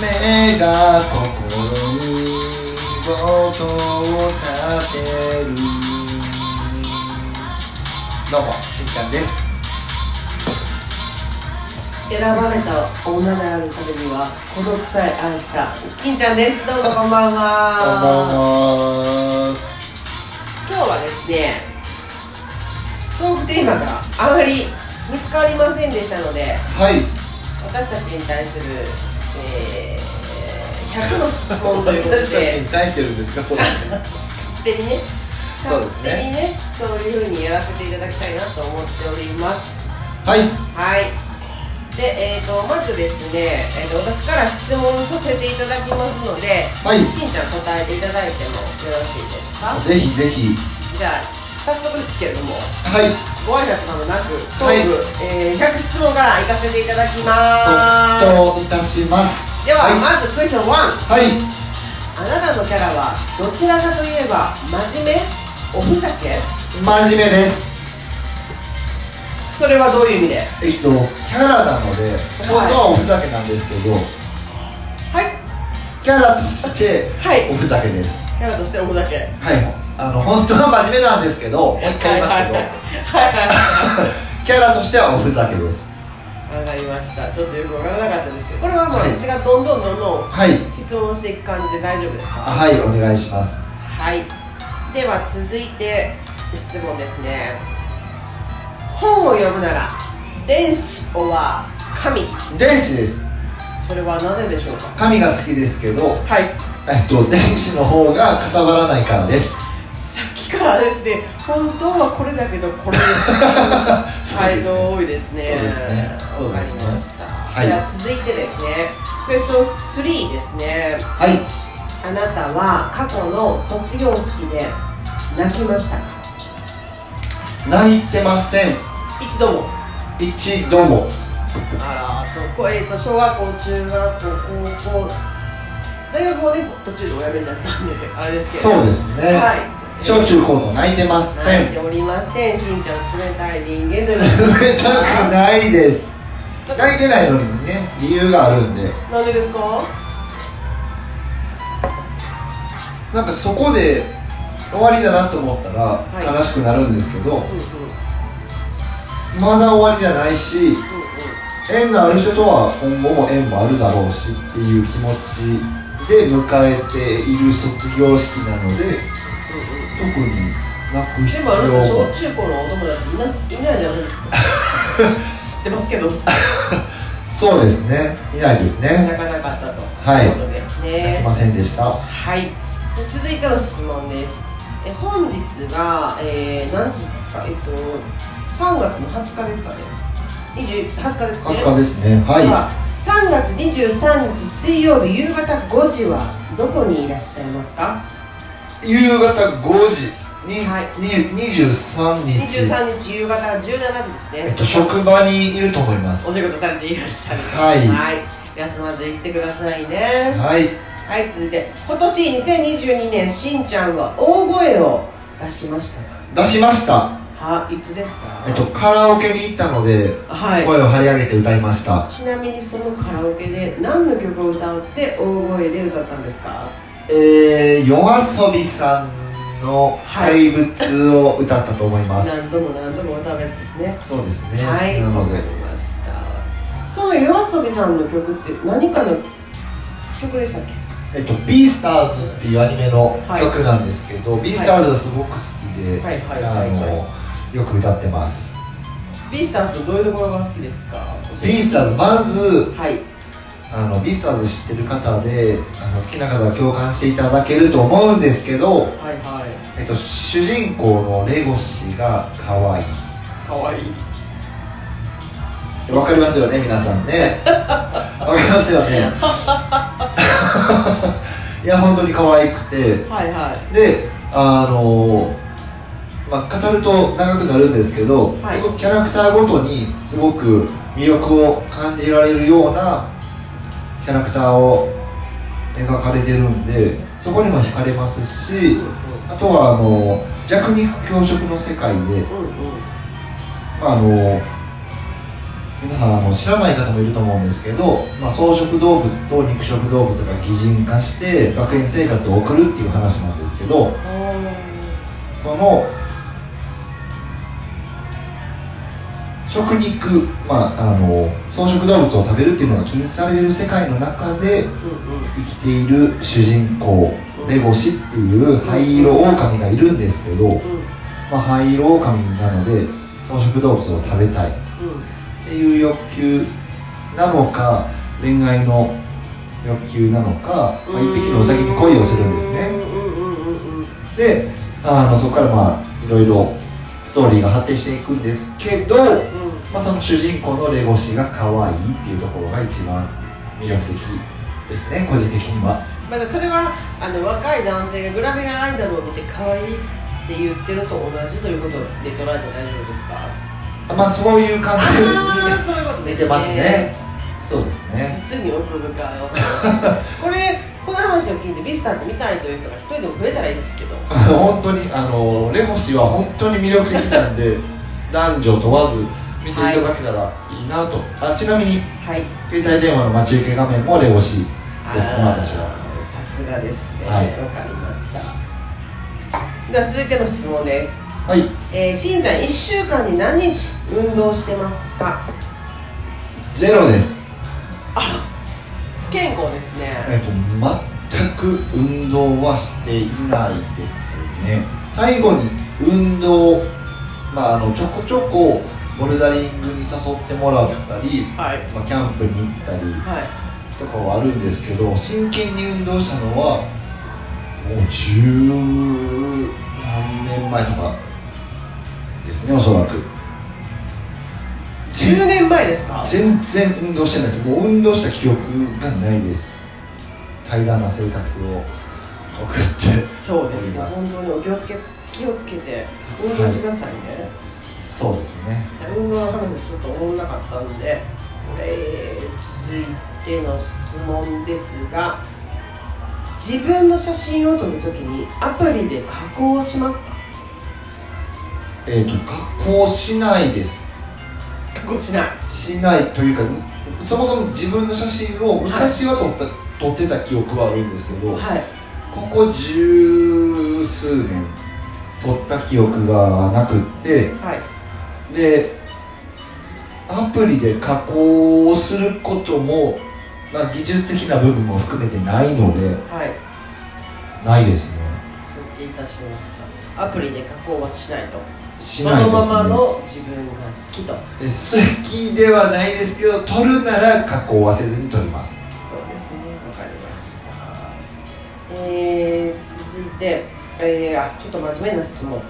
目が心に音を立てる。どうもしんちゃんです。選ばれた女であるためには孤独さえ愛した金ちゃんです。どうもこんばんは。こんばんは。今日はですねトークテーマがあまり見つかりませんでしたのではい。私たちに対する、えー、100の質問ということ私たちでに対してるんですか そうですね。勝手にねそうですね。勝手にねそういうふうにやらせていただきたいなと思っております。はい。はい。で、えー、とまずですね、えー、と私から質問させていただきますので、はい。しんちゃん答えていただいてもよろしいですか？ぜひぜひ。じゃあ早速ですけれどもはい。ご挨拶などなくトはいえー100質問から行かせていただきます。といたします。では、はい。まずクエスチョン1はい。あなたのキャラはどちらかといえば真面目？おふざけ？真面目です。それはどういう意味で？えっとキャラなので本当はおふざけなんですけど、はい。キャラとしてはい。おふざけです。キャラとしておふざけ。はいあの本当は真面目なんですけどもう一回言いますけど。キャラとしてはおふざけです。わかりました。ちょっとよくわからなかったですけどこれはもうはい。私がどんどんどんどんはい。質問していく感じで大丈夫ですか？はいお願いします。はい。では続いて質問ですね。本を読むなら電子は神？電子です。それはなぜでしょうか？紙が好きですけどはい。えっと電子の方がかさばらないからですからですね本当はこれだけどこれです。改造多いですね。そうですね。かりました、はい。では続いてですね。クエスチョン3ですね。はい。あなたは過去の卒業式で泣きましたか？泣いてません。一度も。一度も。あらそこえっ、と小学校中学校高校。大学もね途中でお辞めになったんであれですけど。そうですね、はい小中高と泣いてません。泣いておりません。しんちゃん冷たい人間という冷たくないです。泣いてないのにね理由があるんで。なんでですか？なんかそこで終わりだなと思ったらはい。悲しくなるんですけど、うんうん。まだ終わりじゃないしうんうん。縁のある人とは今後も縁もあるだろうしっていう気持ちで迎えている卒業式なので特に泣く必でもあなた要小が中高のお友達いないいないじゃないですか。知ってますけど。そうですね。いないですね。泣かなかったと。はい。いうことです泣ねきませんでした。はい。で続いての質問です。え本日が、えー、何時ですか？えっと3月の20日ですかね。20 20日ですね。20日ですね。はい。では3月23日水曜日夕方5時はどこにいらっしゃいますか？夕方5時に、はい。に23日。23日夕方17時ですね。えっと、職場にいると思います。お仕事されていらっしゃる。はい。休まず行ってくださいね。はい。はい続いて。今年2022年しんちゃんは大声を出しましたか？出しました。はいつですか？えっとカラオケに行ったのではい。声を張り上げて歌いました。ちなみにそのカラオケで何の曲を歌って大声で歌ったんですか？えー、夜遊びさんの怪物を歌ったと思います、何度も何度も歌うやつですね。そうですね、はい、なので。その夜遊びさんの曲って何かの曲でしたっけ？えっと、ビースターズっていうアニメのはい。曲なんですけど、ビースターズがすごく好きで、はいはいはいはい。あのよく歌ってます。ビースターズとどういうところが好きですか？ビースターズまずはいあのビースターズ知ってる方であの好きな方は共感していただけると思うんですけど、はいはい。えっと、主人公のレゴシが可愛い。可愛い。わかりますよね皆さんね。わかりますよね。いや本当に可愛くて。はいはい。であのまあ、語ると長くなるんですけど、はい。すごくキャラクターごとにすごく魅力を感じられるようなキャラクターを描かれてるんでそこにも惹かれますしあとはあの弱肉強食の世界で。まあ、あの皆さんあの知らない方もいると思うんですけど、まあ、草食動物と肉食動物が擬人化して学園生活を送るっていう話なんですけどその食肉、まあ、あの草食動物を食べるっていうのが禁止される世界の中で生きている主人公レゴシっていう灰色狼がいるんですけど、まあ、灰色狼なので草食動物を食べたい。っていう欲求なのか恋愛の欲求なのか、まあ、一匹のウサギに恋をするんですね。であのそこからまあいろいろストーリーが発展していくんですけど、まあ、その主人公のレゴシが可愛いっていうところが一番魅力的ですね個人的には。まだそれはあの若い男性がグラビアアイドルを見て可愛いって言ってると同じということで捉えて大丈夫ですか？まあそういう感じに似てますね。そうですね。実に奥深いこれこの話を聞いてビスターズ見たいという人が一人でも増えたらいいですけど。本当にあのレゴシは本当に魅力的なんで 男女問わず見ていただけたらいいなと、はい、あちなみに、はい、携帯電話の待ち受け画面もレゴシです。ね私は？さすがですね。わ、はい、かりました。では続いての質問です。はい、えー、しんちゃん1週間に何日運動してますか？ゼロです。あら。不健康ですね。えっと全く運動はしていないですね。最後に運動まああのちょこちょこボルダリングに誘ってもらったり、はい、まあ、キャンプに行ったり、はい、とかはあるんですけど真剣に運動したのはもう十何年前とかですねおそらく10年前ですか？全然運動してないです。もう運動した記憶がないです。平らな生活を送ってそうですね。本当にお気をつけ気をつけて運動してくださいね、はい、そうですね。運動の話ちょっと思わなかったんで、えー、続いての質問ですが自分の写真を撮るときにアプリで加工しますか？えーと、加工しないですしない。しないというかそもそも自分の写真を昔は撮った、はい、撮ってた記憶はあるんですけど、はい、ここ十数年撮った記憶がなくって、はい、でアプリで加工をすることも、まあ、技術的な部分も含めてないので、はい、ないですね。承知いたしました。アプリで加工はしないとそのままの自分が好きと。好きではないですけど取るなら加工はせずに取ります。そうですね。わかりました。えー、続いて、えー、あちょっと真面目な質問。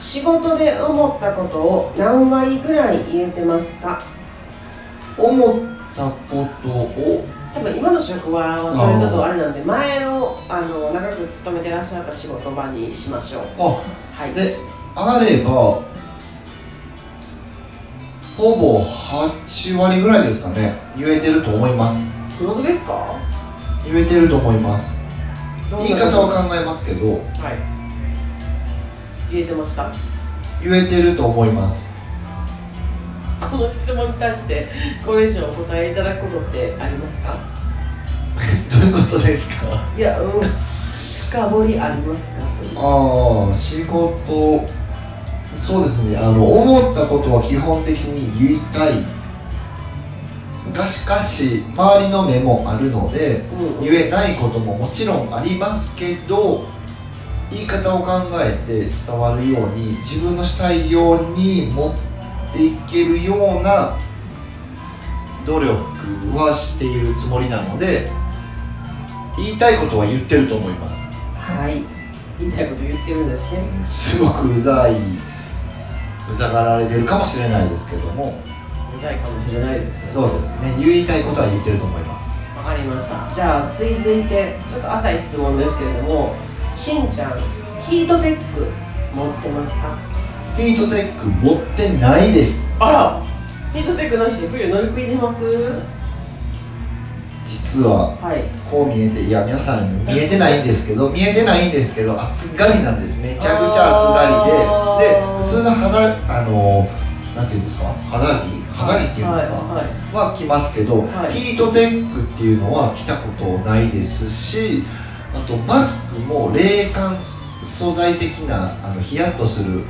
仕事で思ったことを何割ぐらい言えてますか？思ったことを？多分今の職場はそれちょっとあれなんで前のあの長く勤めてらっしゃった仕事場にしましょう。はい。であればほぼ8割ぐらいですかね。言えてると思います。本当ですか？言えてると思います。言い方は考えますけど。はい。言えてました。言えてると思います。この質問に対してこれ以上お答えいただくことってありますか？どういうことですか？いや、うん、深掘りありますか？ああ仕事。そうですね。あの思ったことは基本的に言いたい。がしかし周りの目もあるので、うん、言えないことももちろんありますけど言い方を考えて伝わるように自分のしたいように持っていけるような努力はしているつもりなので言いたいことは言ってると思いますはい。言いたいこと言ってるんですね。すごくうざいうざがられてるかもしれないですけども。うざいかもしれないです、ね、そうですね。言いたいことは言ってると思います。わかりました。じゃあ続いてちょっと浅い質問ですけれどもしんちゃんヒートテック持ってますか？ヒートテック持ってないです。あら！ヒートテックなしで冬乗り越えてます？実はこう見えていや皆さん見えてないんですけど見えてないんですけど暑がりなんです。めちゃくちゃ暑がりで。で普通の肌あのなんていうんですか？肌着？肌着っていうんですか、はいは着ますけど、はい。ヒートテックっていうのは着たことないですしあとマスクも冷感素材的なあのヒヤッとする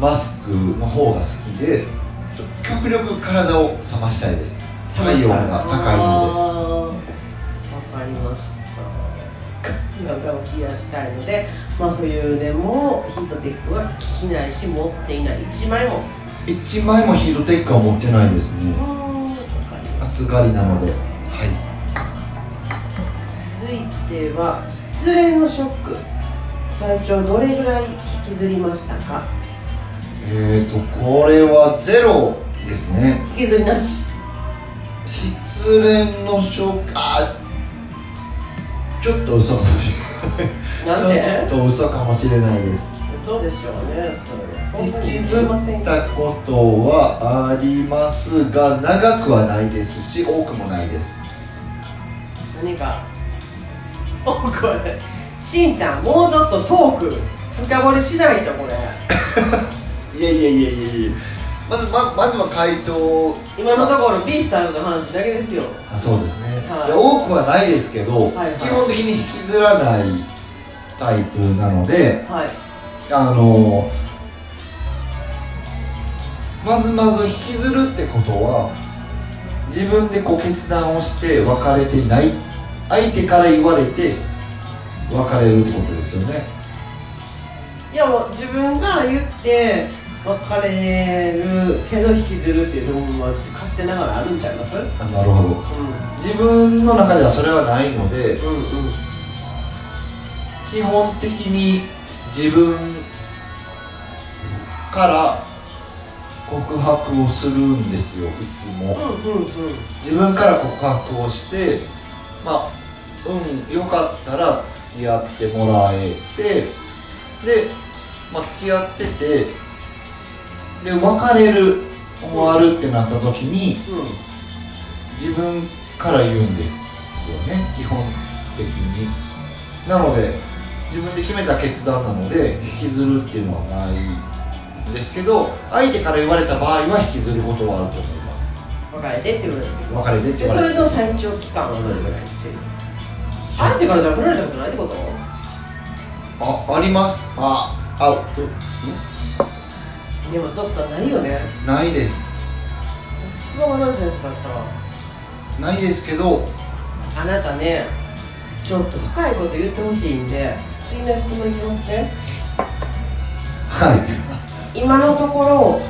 マスクの方が好きで極力体を冷ましたいです。体温が高いのあした体を冷やしたいので真冬でもヒートテックは着ないし持っていない1枚も1枚もヒートテックは持ってないですね暑がりなのではい続いては失恋のショック最長どれぐらい引きずりましたかえーとこれはゼロですね引きずりなし失恋のショックあちょっと嘘かもしれない。なんで？ちょっと嘘かもしれないです。そうでしょうね。それ引きずったことはありますが長くはないですし多くもないです。何か多くはない。しんちゃんもうちょっとトーク深掘りしないとこれ。いやいやいやいやまずままずは回答今のところビースターズの話だけですよ。あそうですね、はい。多くはないですけど、はいはい。基本的に引きずらないタイプなのではい。あのまずまず引きずるってことは自分でこう決断をして別れてない相手から言われて別れるってことですよね。いや自分が言って別れるけど引きずるっていうのも勝手ながらあるんちゃいます？なるほど自分の中ではそれはないのでうんうん。基本的に自分から告白をするんですよいつも。うんうんうん。自分から告白をしてまあうんよかったら付き合ってもらえてで、まあ、付き合っててで別れる終わるってなった時に自分から言うんですよね基本的に。なので自分で決めた決断なので引きずるっていうのはないんですけど相手から言われた場合は引きずることはあると思います。別れてって言われて別れてってでそ言われてれの最長期間はどれぐらいって相手からじゃあ振られたことないってこと？ああります。ああうでもそっかないよね。ないです。質問がナンセンスだったないですけどあなたねちょっと深いこと言ってほしいんで次の質問いきますね。はい。今のところ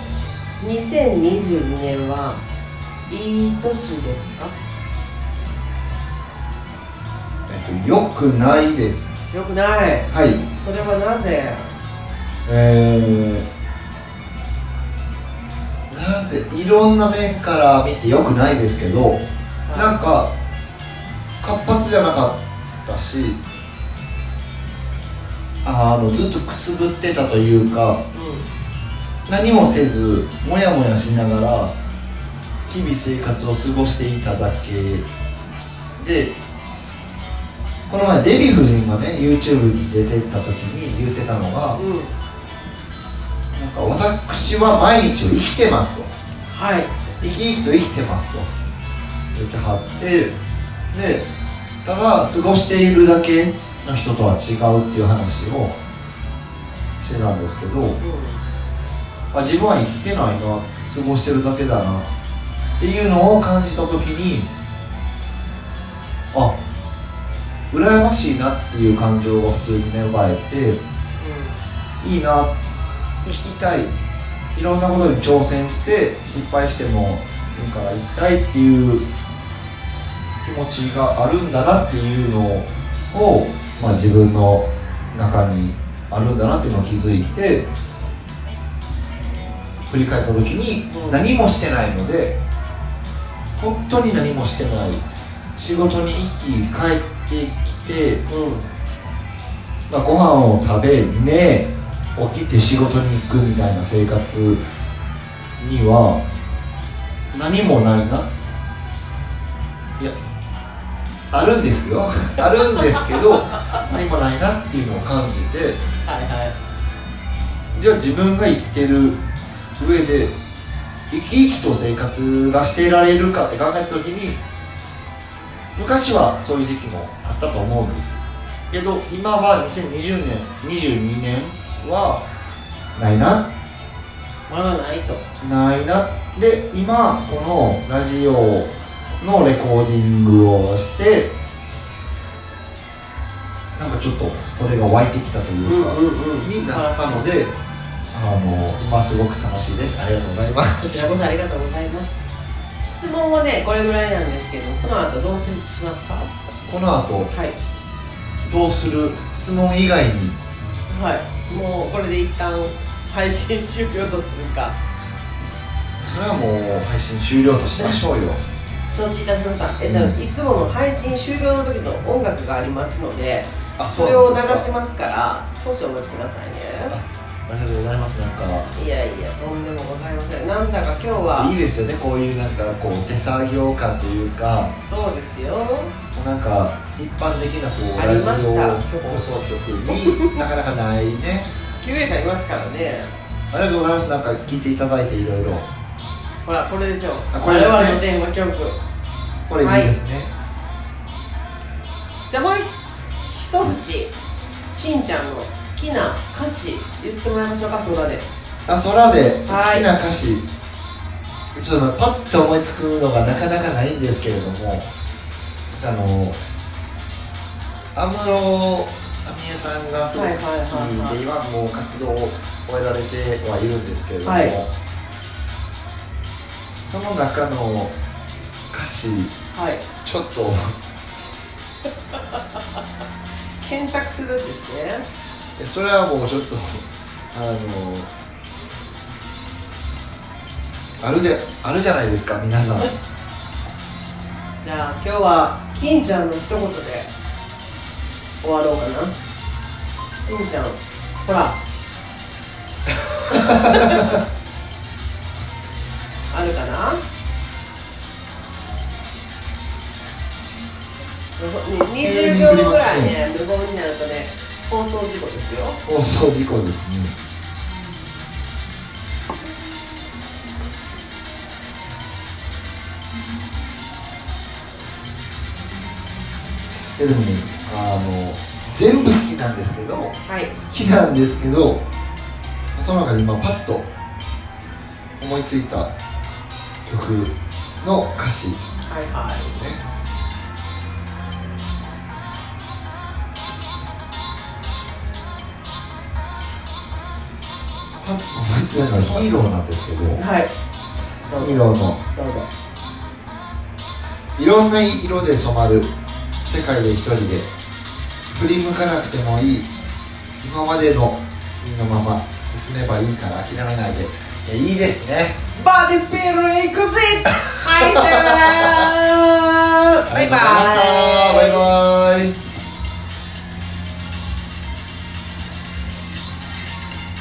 2022年はいい年ですか？えっとよくないです。よくない。はい。それはなぜ？えー、なぜいろんな面から見てよくないですけどなんか活発じゃなかったしあのずっとくすぶってたというかう何もせずもやもやしながら日々生活を過ごしていただけ。でこの前デヴィ夫人がね YouTube に出てった時に言ってたのがんうん。なんか私は毎日を生きてますと。はい。生き生きと生きてますと言ってはってでただ過ごしているだけの人とは違うっていう話をしてたんですけどあ自分は生きてないな過ごしてるだけだなっていうのを感じた時にあ羨ましいなっていう感情が普通に芽生えていいな生きたい。いろんなことに挑戦して失敗してもいいから行きたいっていう気持ちがあるんだなっていうのを、まあ、自分の中にあるんだなっていうのを気づいて振り返った時にうん。何もしてないので本当に何もしてない。仕事に行き帰ってきてうん。うんまあ、ご飯を食べ寝起きて仕事に行くみたいな生活には何もないな。いやあるんですよ。あるんですけど何もないなっていうのを感じて。はいはい。じゃあ自分が生きてる上で生き生きと生活がしていられるかって考えた時に昔はそういう時期もあったと思うんです。けど今は2020年22年はないな。まだないと。ないな。で今このラジオのレコーディングをしてなんかちょっとそれが湧いてきたというか、うんになったのであの今すごく楽しいです。ありがとうございまこちすらこそありがとうございます。質問はねこれぐらいなんですけどこの後どうしますか？この後はい。どうする質問以外に？はい。もうこれで一旦配信終了とするか。それはもう配信終了としましょうよ承知いたしましたえっと、うん。いつもの配信終了の時の音楽がありますのであそれを流しますから少しお待ちくださいね。ありがとうございます。なんか。いやいやとんでもございません。なんだか今日はいいですよね。こういうなんかこう手作業感というか。そうですよ。なんか一般的なこうラジオ放送局に なかなかないね。キュウエイさんいますからね。ありがとうございます。なんか聞いていただいていろいろ。ほらこれですよ。あこれですね。我々の電話曲これいいですね、じゃあもう一節しんちゃんの好きな歌詞言ってもらいましょうか空で。あ空で好きはいな歌詞、ちょっとパッと思いつくのがなかなかないんですけれどもちょっとあの安室奈美恵さんがすごく好きはいはいはいはい。で今もう活動を終えられてはいるんですけれども、はい。その中のはい。ちょっと。検索するんですね。それはもうちょっとあのあるであるじゃないですか皆さん。じゃあ今日は金ちゃんの一言で終わろうかな。金ちゃんほら。あるかな？20秒ぐらいね無言になるとね放送事故ですよ。放送事故ですねえでもねあの全部好きなんですけど好はい。きなんですけどその中で今パッと思いついた曲の歌詞。ねはいはい。パのはヒーローなんですけど、はい、ヒーローの。どうぞ。いろんな色で染まる世界で一人で。振り向かなくてもいい。今までの身のまま進めばいいから諦めないで。いいですね。バディペルエクゼはいさよなら。バイバイ。バイバイ。